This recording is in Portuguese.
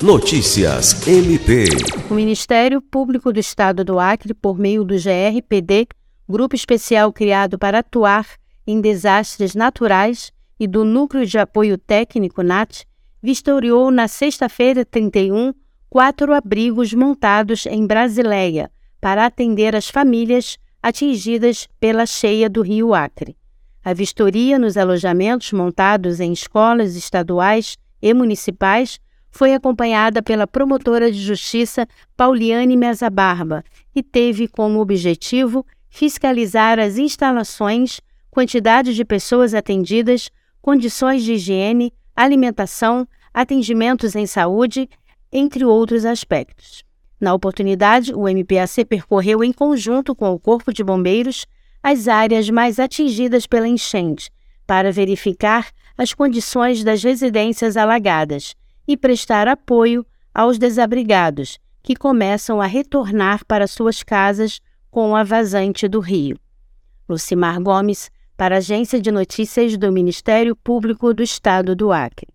Notícias MP. O Ministério Público do Estado do Acre, por meio do GRPD, grupo especial criado para atuar em desastres naturais, e do Núcleo de Apoio Técnico NAT, vistoriou na sexta-feira 31 quatro abrigos montados em Brasileia para atender as famílias atingidas pela cheia do Rio Acre. A vistoria nos alojamentos montados em escolas estaduais e municipais foi acompanhada pela promotora de justiça Pauliane Mesa Barba e teve como objetivo fiscalizar as instalações, quantidade de pessoas atendidas, condições de higiene, alimentação, atendimentos em saúde, entre outros aspectos. Na oportunidade, o MPAC percorreu em conjunto com o Corpo de Bombeiros as áreas mais atingidas pela enchente, para verificar as condições das residências alagadas e prestar apoio aos desabrigados que começam a retornar para suas casas com a vazante do rio. Lucimar Gomes, para a Agência de Notícias do Ministério Público do Estado do Acre.